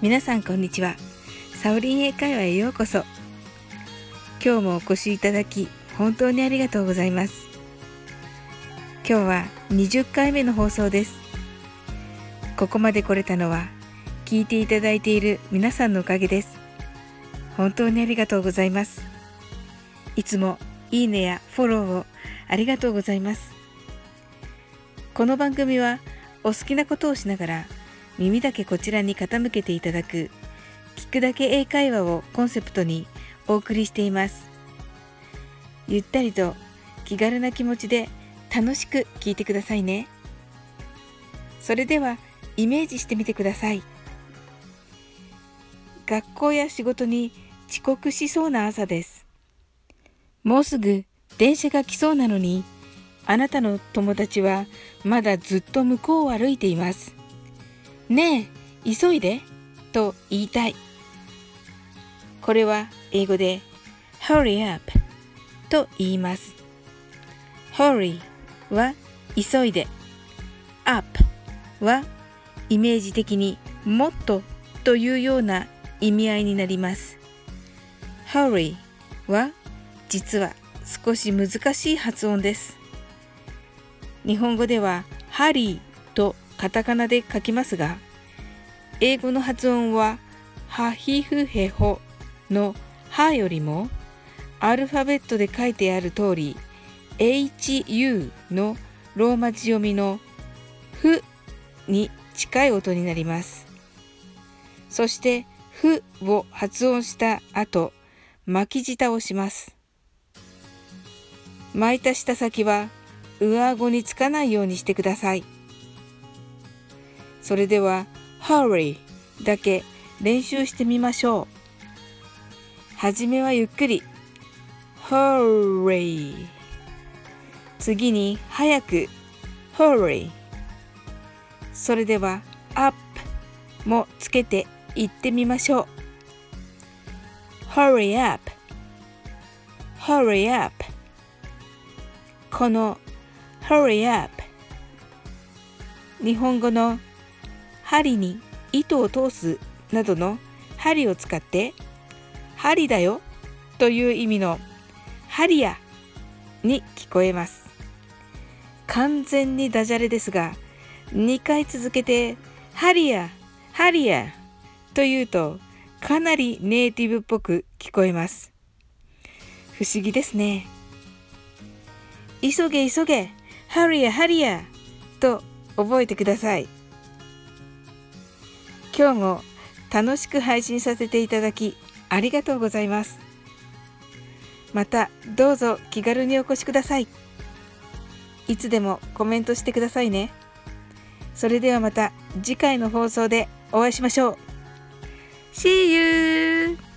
皆さんこんにちは。サオリン英会話へようこそ。今日もお越しいただき本当にありがとうございます。今日は20回目の放送です。ここまで来れたのは聞いていただいている皆さんのおかげです。本当にありがとうございます。いつもいいねやフォローをありがとうございます。この番組はお好きなことをしながら耳だけこちらに傾けていただく。聞くだけ英会話をコンセプトにお送りしています。ゆったりと気軽な気持ちで楽しく聞いてくださいね。それではイメージしてみてください。学校や仕事に遅刻しそうな朝です。もうすぐ電車が来そうなのにあなたの友達はまだずっと向こうを歩いています。ねえ、急いでと言いたい。これは英語で hurry up と言います。hurry は急いで up はイメージ的にもっとというような意味合いになります。hurry は実は少し難しい発音です。日本語ではハリーとカタカナで書きますが、英語の発音はハヒフヘホのハよりもアルファベットで書いてある通り HU のローマ字読みのフに近い音になります。そしてフを発音した後巻き舌をします。巻いた舌先は上顎につかないようにしてください。それでは hurry だけ練習してみましょう。はじめはゆっくり。hurry 次に早く。hurry それでは up もつけて言ってみましょう。hurry up hurry up この hurry up 日本語の針に糸を通すなどの針を使って針だよという意味の針やに聞こえます。完全にダジャレですが2回続けてハリアハリアというとかなりネイティブっぽく聞こえます。不思議ですね。急げ急げハリアハリアと覚えてください。今日も楽しく配信させていただきありがとうございます。またどうぞ気軽にお越しください。いつでもコメントしてくださいね。それではまた次回の放送でお会いしましょう。See you!